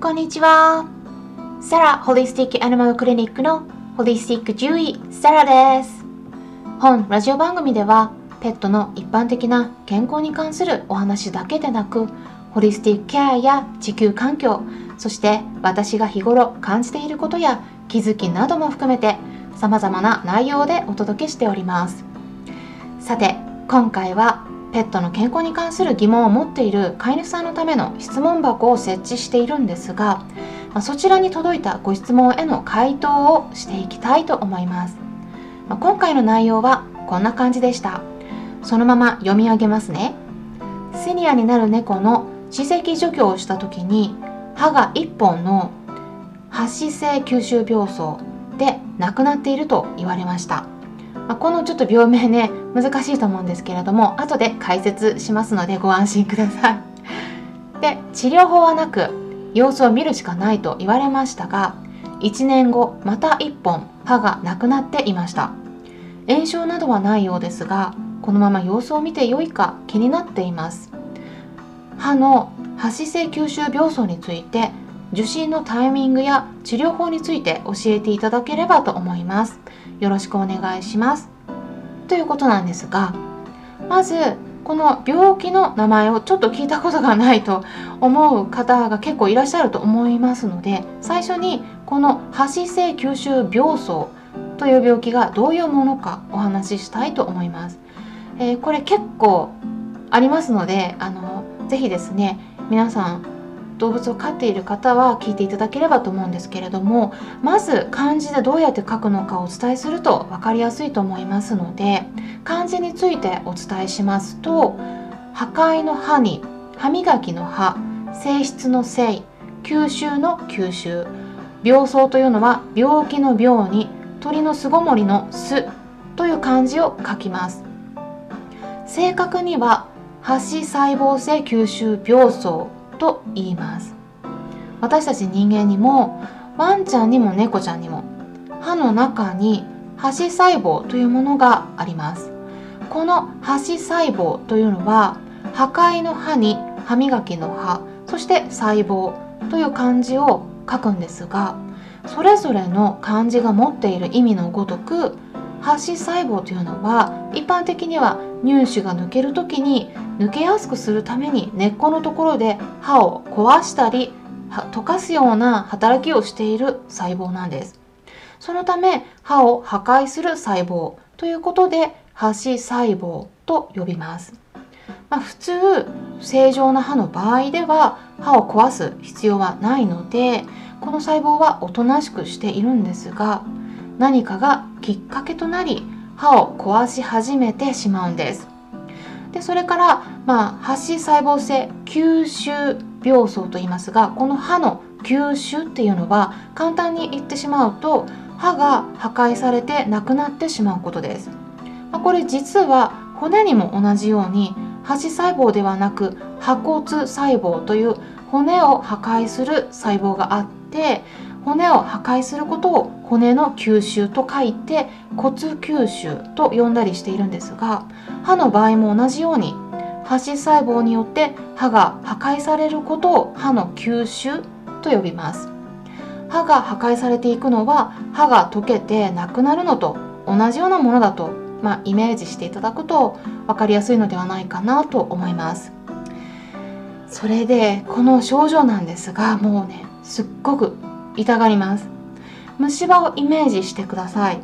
こんにちは。サラホリスティックアニマルクリニックのホリスティック獣医サラです。本ラジオ番組ではペットの一般的な健康に関するお話だけでなくホリスティックケアや地球環境そして私が日頃感じていることや気づきなども含めて様々な内容でお届けしておりますさて今回はペットの健康に関する疑問を持っている飼い主さんのための質問箱を設置しているんですがそちらに届いたご質問への回答をしていきたいと思います。今回の内容はこんな感じでした。そのまま読み上げますね。シニアになる猫の歯石除去をした時に歯が1本の発歯性吸収病巣で亡くなっていると言われました。まあ、このちょっと病名ね難しいと思うんですけれども後で解説しますのでご安心ください。で治療法はなく様子を見るしかないと言われましたが1年後また1本歯がなくなっていました。炎症などはないようですがこのまま様子を見てよいか気になっています。歯の歯歯性吸収病巣について受診のタイミングや治療法について教えていただければと思います。よろしくお願いしますということなんですがまずこの病気の名前をちょっと聞いたことがないと思う方が結構いらっしゃると思いますので最初にこの歯歯性吸収病巣という病気がどういうものかお話ししたいと思います。えー、これ結構ありますのであのぜひですね皆さん動物を飼っている方は聞いていただければと思うんですけれどもまず漢字でどうやって書くのかをお伝えすると分かりやすいと思いますので漢字についてお伝えしますと破壊の歯に歯磨きの歯性質の性吸収の吸収病巣というのは病気の病に鳥の巣ごもりの巣という漢字を書きます。正確には歯歯細胞性吸収病巣と言います。私たち人間にもワンちゃんにも猫ちゃんにも歯の中に歯歯細胞というものがあります。この歯歯細胞というのは破壊の歯に歯磨きの歯そして細胞という漢字を書くんですがそれぞれの漢字が持っている意味のごとく歯歯細胞というのは一般的には乳歯が抜ける時に抜けやすくするために根っこのところで歯を壊したり溶かすような働きをしている細胞なんです。そのため歯を破壊する細胞ということで歯歯細胞と呼びます、まあ、普通正常な歯の場合では歯を壊す必要はないのでこの細胞はおとなしくしているんですが何かがきっかけとなり歯を壊し始めてしまうんです。でそれから、まあ、歯細胞性吸収病巣と言いますがこの歯の吸収っていうのは簡単に言ってしまうと歯が破壊されてなくなってしまうことです、まあ、これ実は骨にも同じように歯歯細胞ではなく破骨細胞という骨を破壊する細胞があって骨を破壊することを骨の吸収と書いて骨吸収と呼んだりしているんですが歯の場合も同じように歯歯細胞によって歯が破壊されることを歯の吸収と呼びます。歯が破壊されていくのは歯が溶けてなくなるのと同じようなものだと、まあ、イメージしていただくと分かりやすいのではないかなと思います。それでこの症状なんですがもうねすっごく痛がります。虫歯をイメージしてください。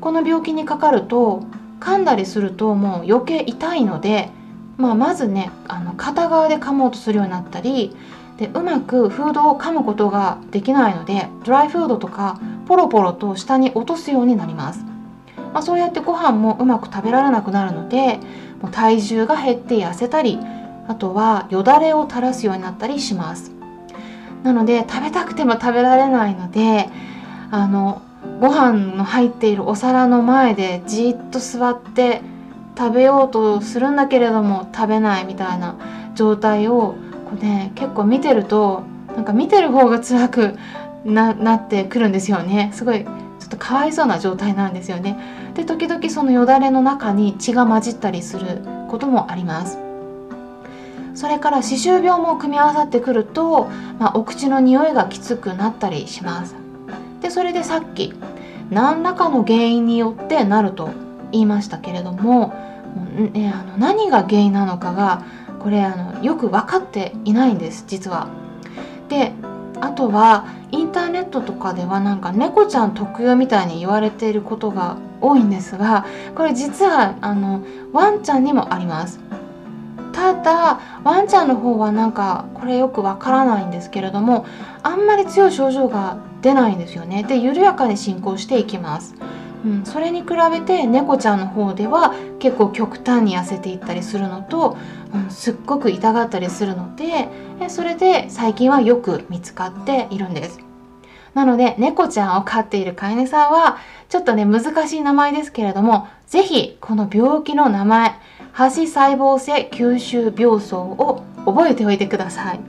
この病気にかかると噛んだりするともう余計痛いので、まあ、まずねあの片側で噛もうとするようになったりでうまくフードを噛むことができないのでドライフードとかポロポロと下に落とすようになります、まあ、そうやってご飯もうまく食べられなくなるのでもう体重が減って痩せたりあとはよだれを垂らすようになったりします。なので食べたくても食べられないのであのご飯の入っているお皿の前でじっと座って食べようとするんだけれども食べないみたいな状態をこう、ね、結構見てるとなんか見てる方が辛くななってくるんですよね。すごいちょっとかわいそうな状態なんですよね。で時々そのよだれの中に血が混じったりすることもあります。それから歯周病も組み合わさってくると、まあ、お口の匂いがきつくなったりしますでそれでさっき何らかの原因によってなると言いましたけれども、ね、あの何が原因なのかがこれあのよく分かっていないんです実は。であとはインターネットとかではなんか猫ちゃん特有みたいに言われていることが多いんですがこれ実はあのワンちゃんにもあります。ただワンちゃんの方はなんかこれよくわからないんですけれどもあんまり強い症状が出ないんですよね。で緩やかに進行していきます、うん、それに比べて猫ちゃんの方では結構極端に痩せていったりするのと、うん、すっごく痛がったりするのでそれで最近はよく見つかっているんです。なので猫ちゃんを飼っている飼い主さんはちょっとね難しい名前ですけれども是非この病気の名前端細胞性吸収病巣を覚えておいてください。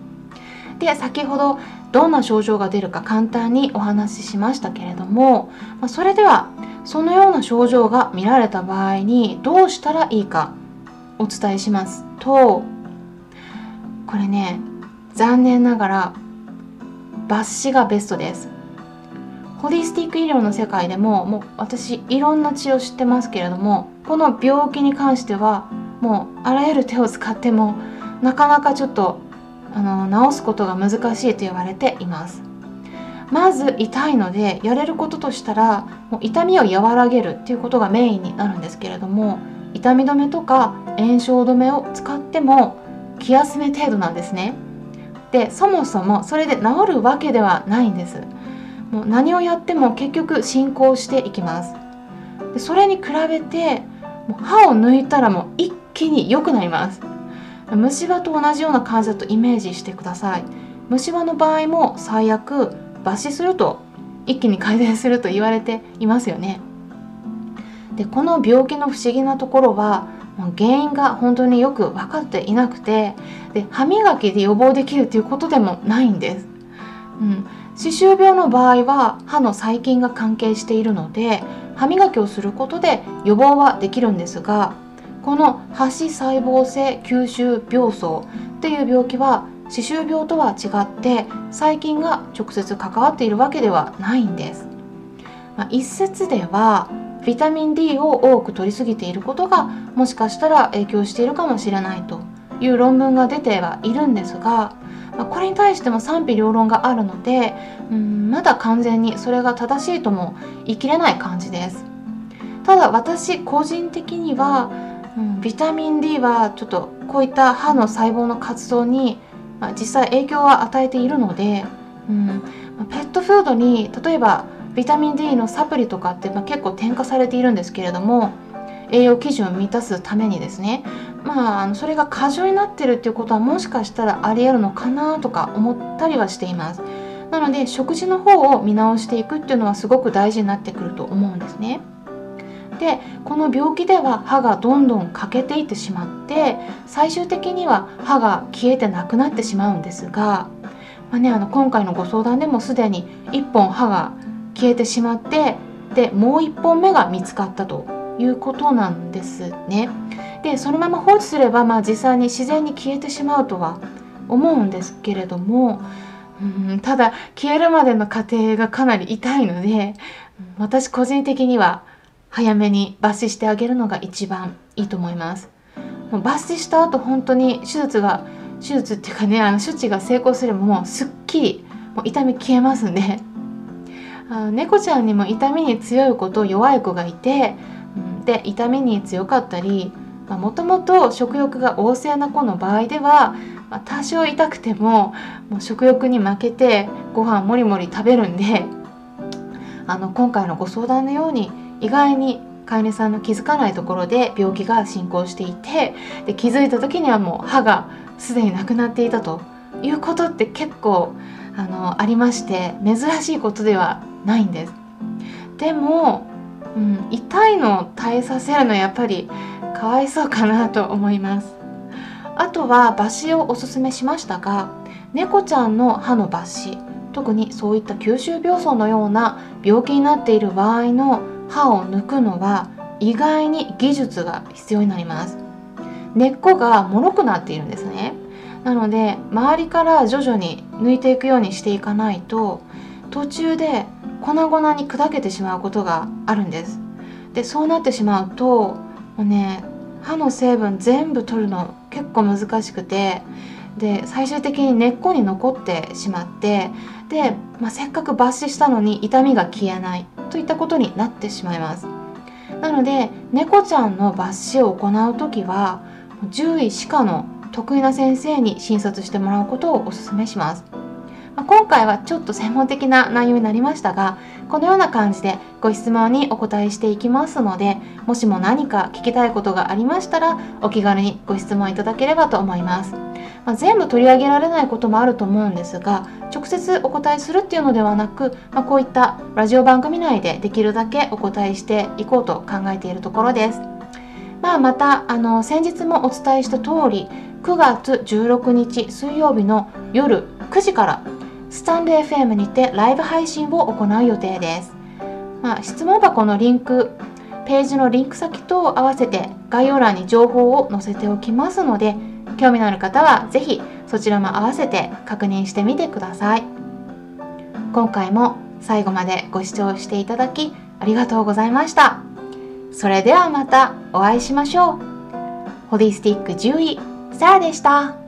で先ほどどんな症状が出るか簡単にお話ししましたけれども、まそれではそのような症状が見られた場合にどうしたらいいかお伝えします。とこれね残念ながら抜歯がベストです。ホリスティック医療の世界でももう私いろんな治療知ってますけれどもこの病気に関してはもうあらゆる手を使ってもなかなかちょっとあの治すことが難しいと言われています。まず痛いのでやれることとしたらもう痛みを和らげるっていうことがメインになるんですけれども痛み止めとか炎症止めを使っても気休め程度なんですね。でそもそもそれで治るわけではないんです。もう何をやっても結局進行していきます。でそれに比べてもう歯を抜いたらもう一気に良くなります。虫歯と同じような感じだとイメージしてください。虫歯の場合も最悪抜歯すると一気に改善すると言われていますよね。でこの病気の不思議なところは原因が本当によく分かっていなくてで歯磨きで予防できるということでもないんです、うん、歯周病の場合は歯の細菌が関係しているので歯磨きをすることで予防はできるんですがこの歯歯細胞性吸収病巣っていう病気は歯周病とは違って細菌が直接関わっているわけではないんです、まあ、一説ではビタミン D を多く取りすぎていることがもしかしたら影響しているかもしれないという論文が出てはいるんですが、まあ、これに対しても賛否両論があるのでうんまだ完全にそれが正しいとも言い切れない感じです。ただ私個人的には、うん、ビタミン D はちょっとこういった歯の細胞の活動に、まあ、実際影響は与えているので、うんまペットフードに例えばビタミン D のサプリとかって、まあ、結構添加されているんですけれども栄養基準を満たすためにですねまああのそれが過剰になってるっていうことはもしかしたらありえるのかなとか思ったりはしていますなので食事の方を見直していくっていうのはすごく大事になってくると思うんですねでこの病気では歯がどんどん欠けていってしまって最終的には歯が消えてなくなってしまうんですが、まあね、あの今回のご相談でもすでに1本歯が消えてしまってでもう1本目が見つかったということなんですね。でそのまま放置すれば、まあ、実際に自然に消えてしまうとは思うんですけれどもうんただ消えるまでの過程がかなり痛いので私個人的には早めに抜歯してあげるのが一番いいと思います。もう抜歯した後本当に手術が手術っていうかねあの処置が成功すればもうすっきりもう痛み消えますんであ猫ちゃんにも痛みに強い子と弱い子がいて、うん、で痛みに強かったりもともと食欲が旺盛な子の場合では、まあ、多少痛くてももう食欲に負けてご飯もりもり食べるんであの今回のご相談のように意外に飼い主さんの気づかないところで病気が進行していてで気づいた時にはもう歯がすでになくなっていたということって結構あのありまして珍しいことではないんです。でも、うん、痛いのを耐えさせるのやっぱりかわいそうかなと思います。あとは抜歯をおすすめしましたが猫ちゃんの歯の抜歯特にそういった吸収病巣のような病気になっている場合の歯を抜くのは意外に技術が必要になります。根っこが脆くなっているんですね。なので周りから徐々に抜いていくようにしていかないと途中で粉々に砕けてしまうことがあるんです。でそうなってしまうともうね歯の成分全部取るの結構難しくてで最終的に根っこに残ってしまってで、まあ、せっかく抜歯したのに痛みが消えないといったことになってしまいます。なので猫ちゃんの抜歯を行う時は獣医歯科の得意な先生に診察してもらうことをお勧めします。まあ、今回はちょっと専門的な内容になりましたがこのような感じでご質問にお答えしていきますのでもしも何か聞きたいことがありましたらお気軽にご質問いただければと思います、まあ、全部取り上げられないこともあると思うんですが直接お答えするっていうのではなく、まあ、こういったラジオ番組内でできるだけお答えしていこうと考えているところです。まあ、またあの先日もお伝えした通り9月16日水曜日の夜9時からスタンド FM にてライブ配信を行う予定です。まあ、質問箱のリンク、ページのリンク先と合わせて概要欄に情報を載せておきますので、興味のある方は是非そちらも合わせて確認してみてください。今回も最後までご視聴していただきありがとうございました。それではまたお会いしましょう。ホリスティック獣医、サラでした。